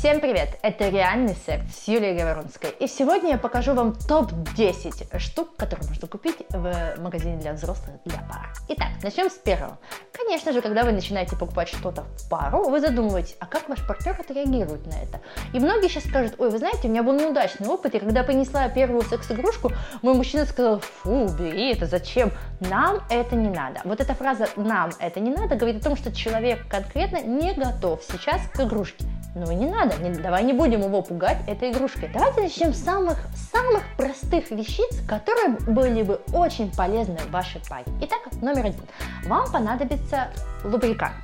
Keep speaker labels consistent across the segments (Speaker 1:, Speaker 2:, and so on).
Speaker 1: Всем привет! Это «Реальный секс» с Юлией Говорунской. И сегодня я покажу вам топ-10 штук, которые можно купить в магазине для взрослых для пар. Итак, начнем с первого. Конечно же, когда вы начинаете покупать что-то в пару, вы задумываетесь, а как ваш партнер отреагирует на это? И многие сейчас скажут, ой, вы знаете, у меня был неудачный опыт, и когда принесла первую секс-игрушку, мой мужчина сказал, фу, бери это, зачем? Нам это не надо. Вот эта фраза «нам это не надо» говорит о том, что человек конкретно не готов сейчас к игрушке. Ну не надо, не, давай не будем его пугать этой игрушкой. Давайте начнем с самых, самых простых вещиц, которые были бы очень полезны в вашей паре. Итак, номер один. Вам понадобится лубрикант.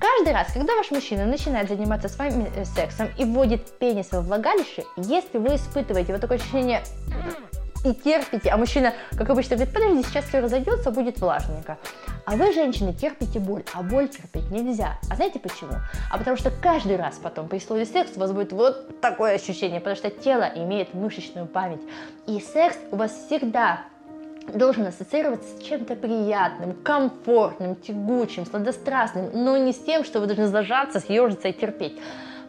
Speaker 1: Каждый раз, когда ваш мужчина начинает заниматься с вами э, сексом и вводит пенис во влагалище, если вы испытываете вот такое ощущение и терпите, а мужчина, как обычно, говорит, подожди, сейчас все разойдется, будет влажненько. А вы, женщины, терпите боль, а боль терпеть нельзя. А знаете почему? А потому что каждый раз потом при слове секс у вас будет вот такое ощущение, потому что тело имеет мышечную память. И секс у вас всегда должен ассоциироваться с чем-то приятным, комфортным, тягучим, сладострастным, но не с тем, что вы должны зажаться, съежиться и терпеть.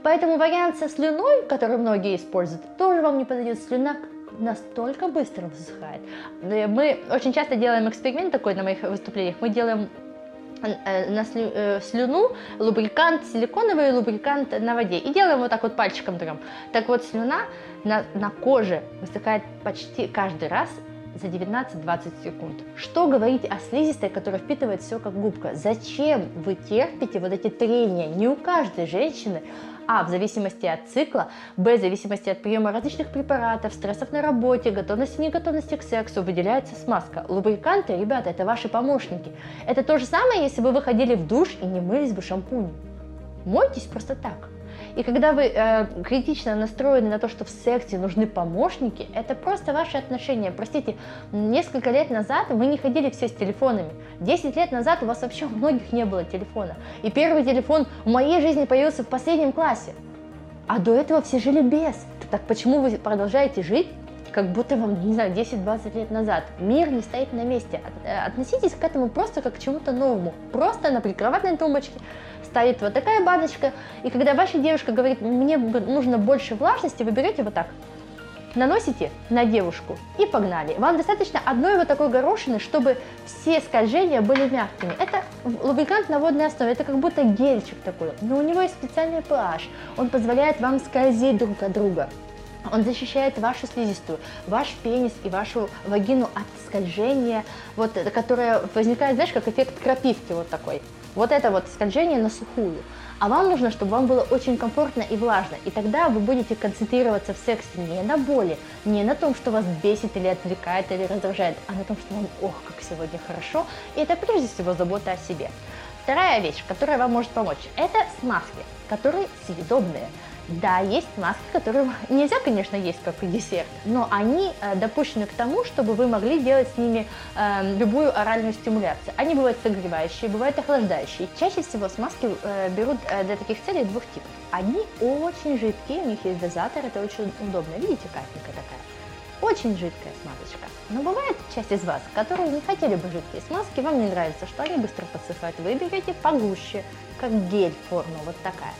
Speaker 1: Поэтому вариант со слюной, который многие используют, тоже вам не подойдет. Слюна настолько быстро высыхает. Э, мы очень часто делаем эксперимент такой на моих выступлениях. Мы делаем э, на э, слюну лубрикант, силиконовый лубрикант на воде. И делаем вот так вот пальчиком трем. Так вот, слюна на, на коже высыхает почти каждый раз за 19-20 секунд. Что говорить о слизистой, которая впитывает все как губка? Зачем вы терпите вот эти трения? Не у каждой женщины а. В зависимости от цикла, Б. В зависимости от приема различных препаратов, стрессов на работе, готовности и неготовности к сексу выделяется смазка. Лубриканты, ребята, это ваши помощники. Это то же самое, если бы вы ходили в душ и не мылись бы шампунем. Мойтесь просто так. И когда вы э, критично настроены на то, что в сексе нужны помощники, это просто ваши отношения. Простите, несколько лет назад вы не ходили все с телефонами. Десять лет назад у вас вообще у многих не было телефона. И первый телефон в моей жизни появился в последнем классе. А до этого все жили без. Так почему вы продолжаете жить как будто вам, не знаю, 10-20 лет назад. Мир не стоит на месте. Э, относитесь к этому просто как к чему-то новому. Просто на прикроватной тумбочке стоит вот такая баночка, и когда ваша девушка говорит, мне нужно больше влажности, вы берете вот так, наносите на девушку и погнали. Вам достаточно одной вот такой горошины, чтобы все скольжения были мягкими. Это лубрикант на водной основе, это как будто гельчик такой, но у него есть специальный pH, он позволяет вам скользить друг от друга. Он защищает вашу слизистую, ваш пенис и вашу вагину от скольжения, вот, которое возникает, знаешь, как эффект крапивки вот такой. Вот это вот скольжение на сухую. А вам нужно, чтобы вам было очень комфортно и влажно. И тогда вы будете концентрироваться в сексе не на боли, не на том, что вас бесит или отвлекает или раздражает, а на том, что вам, ох, как сегодня хорошо. И это прежде всего забота о себе. Вторая вещь, которая вам может помочь, это смазки, которые съедобные. Да, есть маски, которые нельзя, конечно, есть как десерт, но они э, допущены к тому, чтобы вы могли делать с ними э, любую оральную стимуляцию. Они бывают согревающие, бывают охлаждающие. Чаще всего смазки э, берут э, для таких целей двух типов. Они очень жидкие, у них есть дозатор, это очень удобно. Видите, капелька такая? Очень жидкая смазочка. Но бывает часть из вас, которые не хотели бы жидкие смазки, вам не нравится, что они быстро подсыхают. Вы берете погуще, как гель форма, вот такая.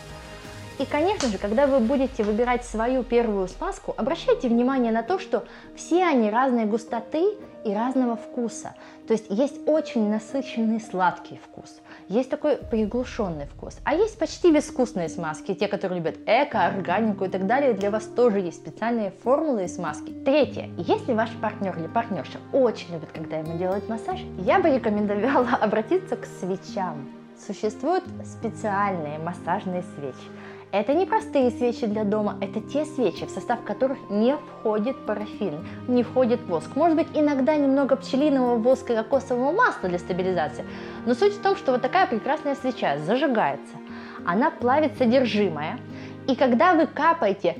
Speaker 1: И, конечно же, когда вы будете выбирать свою первую смазку, обращайте внимание на то, что все они разной густоты и разного вкуса. То есть есть очень насыщенный сладкий вкус, есть такой приглушенный вкус, а есть почти безвкусные смазки, те, которые любят эко, органику и так далее. Для вас тоже есть специальные формулы и смазки. Третье. Если ваш партнер или партнерша очень любит, когда ему делают массаж, я бы рекомендовала обратиться к свечам. Существуют специальные массажные свечи. Это не простые свечи для дома, это те свечи, в состав которых не входит парафин, не входит воск. Может быть, иногда немного пчелиного воска и кокосового масла для стабилизации. Но суть в том, что вот такая прекрасная свеча зажигается, она плавит содержимое, и когда вы капаете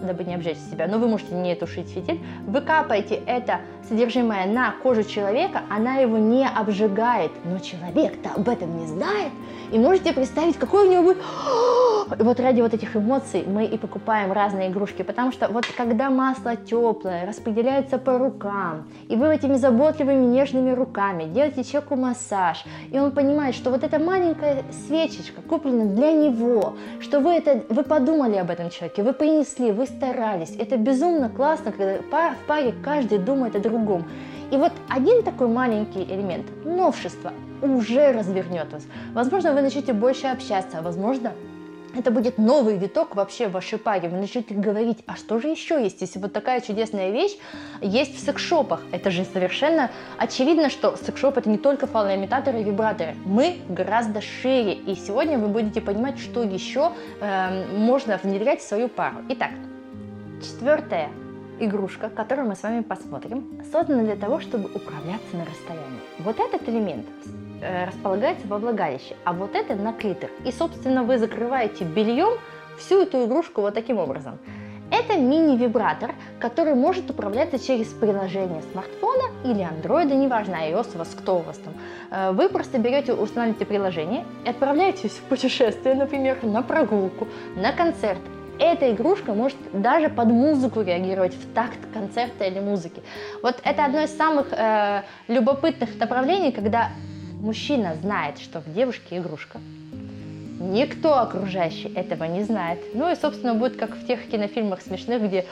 Speaker 1: дабы не обжечь себя, но вы можете не тушить фитиль, вы капаете это содержимое на кожу человека, она его не обжигает, но человек-то об этом не знает, и можете представить, какой у него будет И вот ради вот этих эмоций мы и покупаем разные игрушки, потому что вот когда масло теплое распределяется по рукам, и вы этими заботливыми нежными руками делаете человеку массаж, и он понимает, что вот эта маленькая свечечка куплена для него, что вы это, вы подумали об этом человеке, вы принесли, вы старались. Это безумно классно, когда в паре каждый думает о другом. И вот один такой маленький элемент, новшество, уже развернет вас. Возможно, вы начнете больше общаться, возможно, это будет новый виток вообще в вашей паре. Вы начнете говорить, а что же еще есть, если вот такая чудесная вещь есть в секшопах. Это же совершенно очевидно, что секшоп это не только фалоимитаторы и вибраторы. Мы гораздо шире. И сегодня вы будете понимать, что еще э, можно внедрять в свою пару. Итак, четвертая игрушка, которую мы с вами посмотрим, создана для того, чтобы управляться на расстоянии. Вот этот элемент Э, располагается во влагалище, а вот это на клитор. И, собственно, вы закрываете бельем всю эту игрушку вот таким образом. Это мини-вибратор, который может управляться через приложение смартфона или андроида, неважно, iOS у вас, кто у вас там. Э, вы просто берете, устанавливаете приложение и отправляетесь в путешествие, например, на прогулку, на концерт. Эта игрушка может даже под музыку реагировать в такт концерта или музыки. Вот это одно из самых э, любопытных направлений, когда мужчина знает, что в девушке игрушка. Никто окружающий этого не знает. Ну и, собственно, будет как в тех кинофильмах смешных, где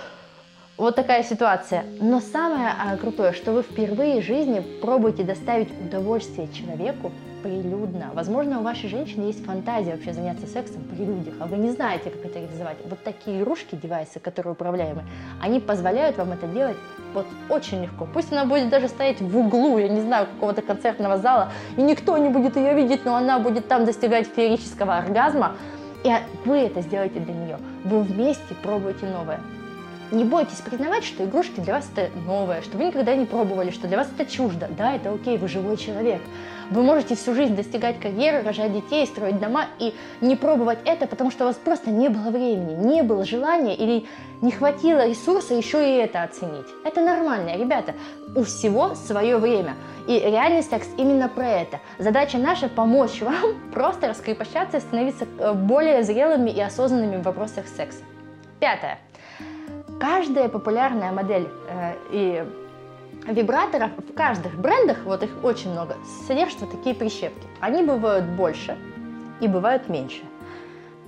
Speaker 1: вот такая ситуация. Но самое а, крутое, что вы впервые в жизни пробуете доставить удовольствие человеку, прилюдно. Возможно, у вашей женщины есть фантазия вообще заняться сексом при людях, а вы не знаете, как это реализовать. Вот такие игрушки, девайсы, которые управляемы, они позволяют вам это делать вот очень легко. Пусть она будет даже стоять в углу, я не знаю, какого-то концертного зала, и никто не будет ее видеть, но она будет там достигать феерического оргазма, и вы это сделаете для нее. Вы вместе пробуете новое. Не бойтесь признавать, что игрушки для вас это новое, что вы никогда не пробовали, что для вас это чуждо. Да, это окей, вы живой человек. Вы можете всю жизнь достигать карьеры, рожать детей, строить дома и не пробовать это, потому что у вас просто не было времени, не было желания или не хватило ресурса еще и это оценить. Это нормально, ребята. У всего свое время. И реальный секс именно про это. Задача наша помочь вам просто раскрепощаться и становиться э, более зрелыми и осознанными в вопросах секса. Пятое. Каждая популярная модель э, и вибраторов в каждых брендах, вот их очень много, содержат вот такие прищепки. Они бывают больше и бывают меньше.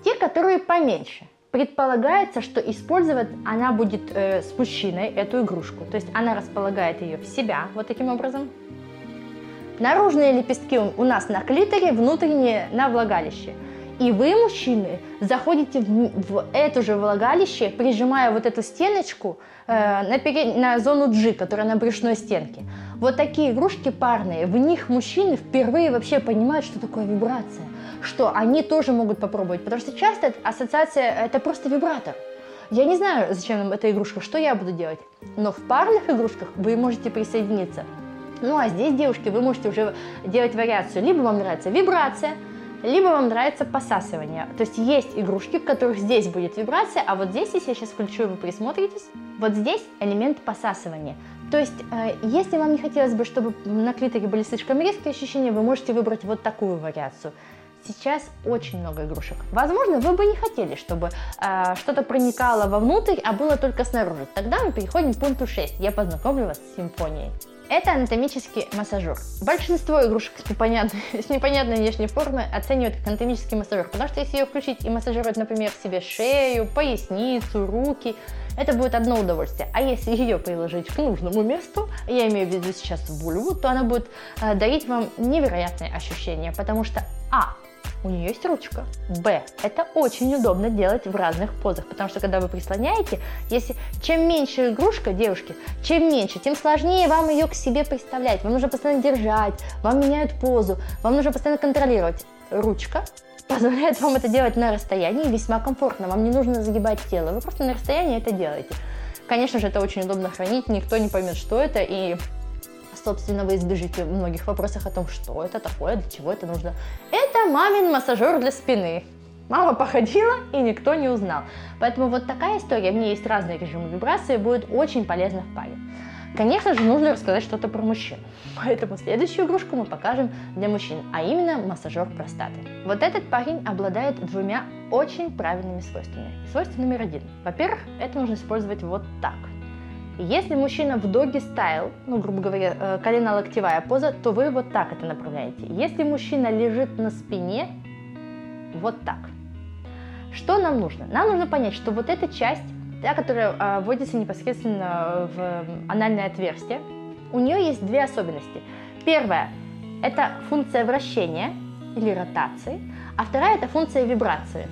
Speaker 1: Те, которые поменьше, предполагается, что использовать она будет э, с мужчиной эту игрушку. То есть она располагает ее в себя вот таким образом. Наружные лепестки у нас на клиторе, внутренние на влагалище – и вы, мужчины, заходите в, в это же влагалище, прижимая вот эту стеночку э, на, перед, на зону G, которая на брюшной стенке. Вот такие игрушки парные, в них мужчины впервые вообще понимают, что такое вибрация, что они тоже могут попробовать, потому что часто ассоциация это просто вибратор. Я не знаю, зачем нам эта игрушка, что я буду делать, но в парных игрушках вы можете присоединиться. Ну а здесь, девушки, вы можете уже делать вариацию. Либо вам нравится вибрация, либо вам нравится посасывание. То есть есть игрушки, в которых здесь будет вибрация, а вот здесь, если я сейчас включу вы присмотритесь, вот здесь элемент посасывания. То есть, э, если вам не хотелось бы, чтобы на клиторе были слишком резкие ощущения, вы можете выбрать вот такую вариацию. Сейчас очень много игрушек. Возможно, вы бы не хотели, чтобы э, что-то проникало вовнутрь, а было только снаружи. Тогда мы переходим к пункту 6. Я познакомлю вас с симфонией. Это анатомический массажер. Большинство игрушек с непонятной, с непонятной внешней формой оценивают как анатомический массажер, потому что если ее включить и массажировать, например, себе шею, поясницу, руки, это будет одно удовольствие. А если ее приложить к нужному месту, я имею в виду сейчас вульву, то она будет э, дарить вам невероятные ощущения, потому что А у нее есть ручка. Б. Это очень удобно делать в разных позах, потому что когда вы прислоняете, если чем меньше игрушка, девушки, чем меньше, тем сложнее вам ее к себе представлять. Вам нужно постоянно держать, вам меняют позу, вам нужно постоянно контролировать. Ручка позволяет вам это делать на расстоянии весьма комфортно. Вам не нужно загибать тело, вы просто на расстоянии это делаете. Конечно же, это очень удобно хранить, никто не поймет, что это, и собственно, вы избежите многих вопросов о том, что это такое, для чего это нужно. Это мамин массажер для спины. Мама походила, и никто не узнал. Поэтому вот такая история, в ней есть разные режимы вибрации, будет очень полезна в паре. Конечно же, нужно рассказать что-то про мужчин. Поэтому следующую игрушку мы покажем для мужчин, а именно массажер простаты. Вот этот парень обладает двумя очень правильными свойствами. Свойство номер один. Во-первых, это нужно использовать вот так. Если мужчина в доги стайл, ну, грубо говоря, э, колено-локтевая поза, то вы вот так это направляете. Если мужчина лежит на спине, вот так. Что нам нужно? Нам нужно понять, что вот эта часть, та, которая а, вводится непосредственно в анальное отверстие, у нее есть две особенности. Первая – это функция вращения или ротации, а вторая – это функция вибрации.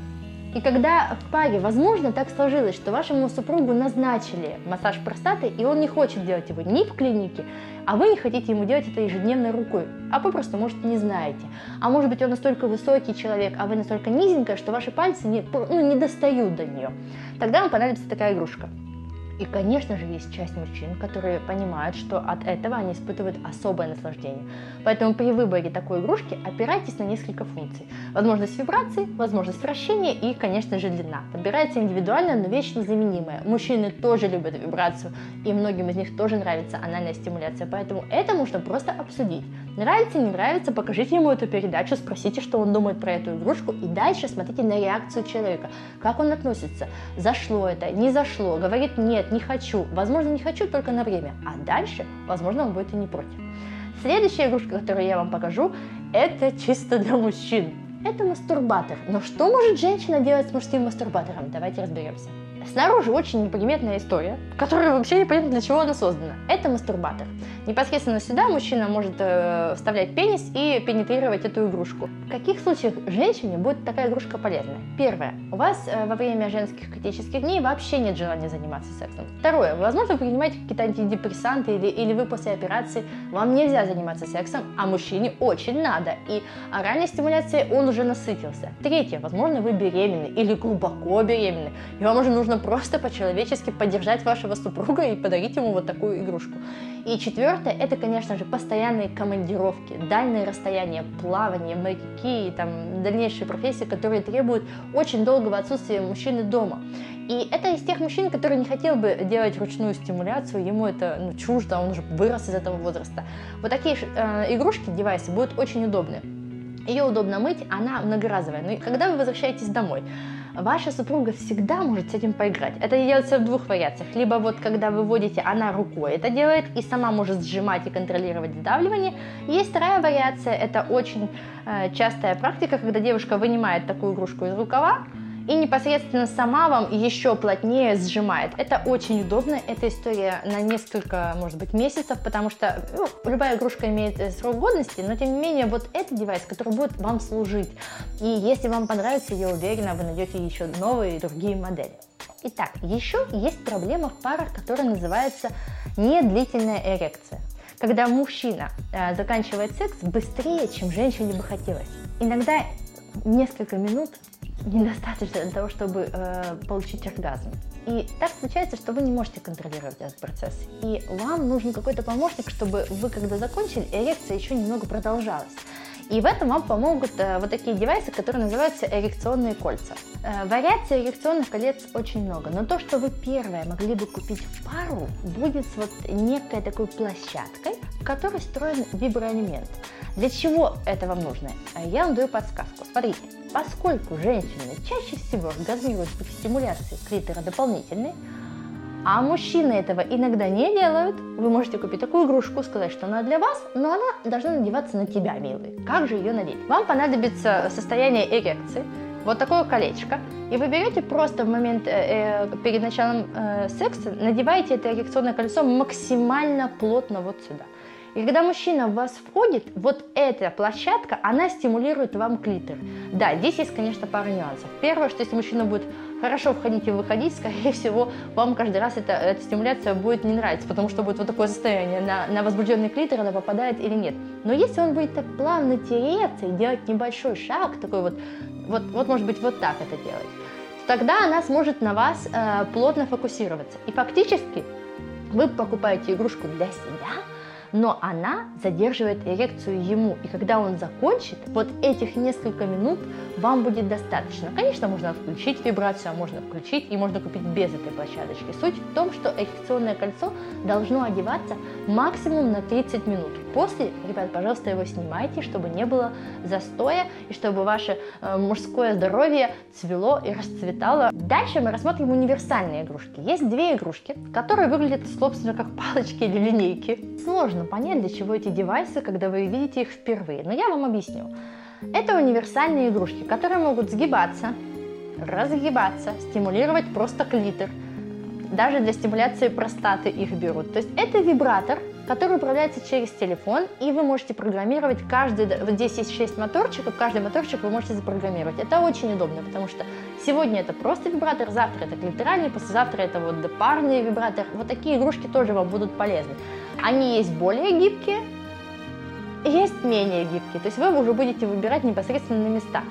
Speaker 1: И когда в паре, возможно, так сложилось, что вашему супругу назначили массаж простаты, и он не хочет делать его ни в клинике, а вы не хотите ему делать это ежедневной рукой, а вы просто, может, не знаете. А может быть, он настолько высокий человек, а вы настолько низенькая, что ваши пальцы не, ну, не достают до нее. Тогда вам понадобится такая игрушка. И, конечно же, есть часть мужчин, которые понимают, что от этого они испытывают особое наслаждение. Поэтому при выборе такой игрушки опирайтесь на несколько функций. Возможность вибрации, возможность вращения и, конечно же, длина. Подбирается индивидуально, но вещь незаменимая. Мужчины тоже любят вибрацию, и многим из них тоже нравится анальная стимуляция. Поэтому это можно просто обсудить. Нравится, не нравится, покажите ему эту передачу, спросите, что он думает про эту игрушку, и дальше смотрите на реакцию человека, как он относится, зашло это, не зашло, говорит нет, не хочу, возможно, не хочу только на время, а дальше, возможно, он будет и не против. Следующая игрушка, которую я вам покажу, это чисто для мужчин. Это мастурбатор. Но что может женщина делать с мужским мастурбатором? Давайте разберемся. Снаружи очень неприметная история, которая вообще непонятно для чего она создана. Это мастурбатор. Непосредственно сюда мужчина может э, вставлять пенис и пенетрировать эту игрушку. В каких случаях женщине будет такая игрушка полезна? Первое. У вас э, во время женских критических дней вообще нет желания заниматься сексом. Второе. Возможно, вы принимаете какие-то антидепрессанты или, или вы после операции, вам нельзя заниматься сексом, а мужчине очень надо. И оральной стимуляцией он уже насытился. Третье. Возможно, вы беременны или глубоко беременны, и вам уже нужно просто по-человечески поддержать вашего супруга и подарить ему вот такую игрушку. И четвертое, это, конечно же, постоянные командировки, дальние расстояния, плавание, моряки и там дальнейшие профессии, которые требуют очень долгого отсутствия мужчины дома. И это из тех мужчин, которые не хотел бы делать ручную стимуляцию, ему это ну, чуждо, он уже вырос из этого возраста. Вот такие э, игрушки, девайсы будут очень удобны. Ее удобно мыть, она многоразовая. Но когда вы возвращаетесь домой, ваша супруга всегда может с этим поиграть. Это делается в двух вариациях. Либо вот когда вы вводите, она рукой это делает и сама может сжимать и контролировать сдавливание. Есть вторая вариация, это очень э, частая практика, когда девушка вынимает такую игрушку из рукава, и непосредственно сама вам еще плотнее сжимает. Это очень удобно, эта история на несколько, может быть, месяцев, потому что ну, любая игрушка имеет э, срок годности, но тем не менее вот это девайс, который будет вам служить. И если вам понравится, я уверена, вы найдете еще новые и другие модели. Итак, еще есть проблема в парах, которая называется недлительная эрекция когда мужчина э, заканчивает секс быстрее, чем женщине бы хотелось. Иногда несколько минут недостаточно для того, чтобы э, получить оргазм. И так случается, что вы не можете контролировать этот процесс. И вам нужен какой-то помощник, чтобы вы, когда закончили, эрекция еще немного продолжалась. И в этом вам помогут э, вот такие девайсы, которые называются эрекционные кольца. Э, вариаций эрекционных колец очень много, но то, что вы первое могли бы купить в пару, будет с вот некой такой площадкой, в которой встроен виброэлемент. Для чего это вам нужно? Э, я вам даю подсказку. Смотрите, поскольку женщины чаще всего оргазмируют при стимуляции клитора дополнительной, а мужчины этого иногда не делают. Вы можете купить такую игрушку, сказать, что она для вас, но она должна надеваться на тебя, милый. Как же ее надеть? Вам понадобится состояние эрекции, вот такое колечко, и вы берете просто в момент э, э, перед началом э, секса, надеваете это эрекционное кольцо максимально плотно вот сюда. И когда мужчина в вас входит, вот эта площадка, она стимулирует вам клитор. Да, здесь есть, конечно, пара нюансов. Первое, что если мужчина будет хорошо входить и выходить, скорее всего, вам каждый раз эта, эта стимуляция будет не нравиться, потому что будет вот такое состояние, на, на возбужденный клитор она попадает или нет. Но если он будет так плавно тереться и делать небольшой шаг, такой вот, вот, вот может быть, вот так это делать, тогда она сможет на вас э, плотно фокусироваться. И фактически вы покупаете игрушку для себя, но она задерживает эрекцию ему. И когда он закончит, вот этих несколько минут вам будет достаточно. Конечно, можно включить вибрацию, а можно включить, и можно купить без этой площадочки. Суть в том, что эрекционное кольцо должно одеваться максимум на 30 минут. После, ребят, пожалуйста, его снимайте, чтобы не было застоя, и чтобы ваше э, мужское здоровье цвело и расцветало. Дальше мы рассмотрим универсальные игрушки. Есть две игрушки, которые выглядят, собственно, как палочки или линейки. Сложно понять, для чего эти девайсы, когда вы видите их впервые, но я вам объясню. Это универсальные игрушки, которые могут сгибаться, разгибаться, стимулировать просто клитор. Даже для стимуляции простаты их берут. То есть это вибратор, который управляется через телефон, и вы можете программировать каждый, вот здесь есть 6 моторчиков, каждый моторчик вы можете запрограммировать. Это очень удобно, потому что сегодня это просто вибратор, завтра это клиторальный, послезавтра это вот парный вибратор. Вот такие игрушки тоже вам будут полезны. Они есть более гибкие, есть менее гибкие, то есть вы уже будете выбирать непосредственно на местах.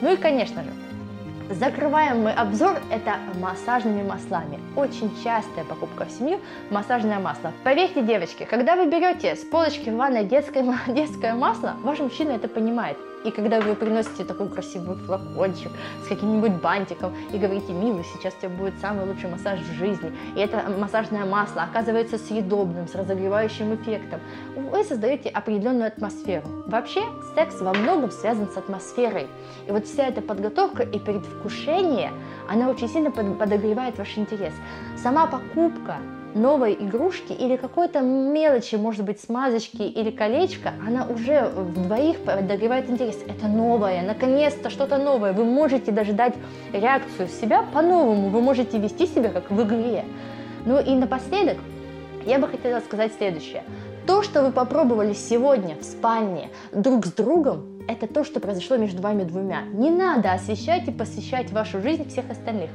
Speaker 1: Ну и, конечно же, Закрываем мы обзор это массажными маслами. Очень частая покупка в семью массажное масло. Поверьте, девочки, когда вы берете с полочки в ванной детское, детское масло, ваш мужчина это понимает. И когда вы приносите такой красивый флакончик с каким-нибудь бантиком и говорите, милый, сейчас у тебя будет самый лучший массаж в жизни, и это массажное масло оказывается съедобным, с разогревающим эффектом, вы создаете определенную атмосферу. Вообще, секс во многом связан с атмосферой. И вот вся эта подготовка и предвкушение, она очень сильно подогревает ваш интерес. Сама покупка новой игрушки или какой-то мелочи, может быть, смазочки или колечко, она уже в двоих подогревает интерес. Это новое, наконец-то что-то новое. Вы можете даже дать реакцию себя по-новому, вы можете вести себя как в игре. Ну и напоследок, я бы хотела сказать следующее. То, что вы попробовали сегодня в спальне друг с другом, это то, что произошло между вами двумя. Не надо освещать и посвящать вашу жизнь всех остальных.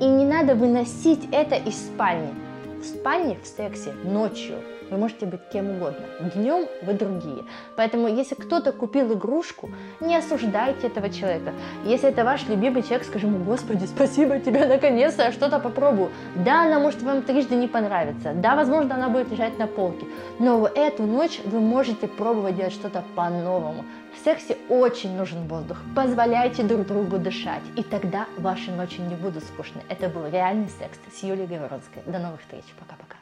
Speaker 1: И не надо выносить это из спальни. В спальне, в сексе, ночью вы можете быть кем угодно. Днем вы другие. Поэтому, если кто-то купил игрушку, не осуждайте этого человека. Если это ваш любимый человек, скажи ему, Господи, спасибо тебе, наконец-то я что-то попробую. Да, она может вам трижды не понравиться. Да, возможно, она будет лежать на полке. Но эту ночь вы можете пробовать делать что-то по-новому. В сексе очень нужен воздух. Позволяйте друг другу дышать, и тогда ваши ночи не будут скучны. Это был реальный секс с Юлией Говоронской. До новых встреч. Пока-пока.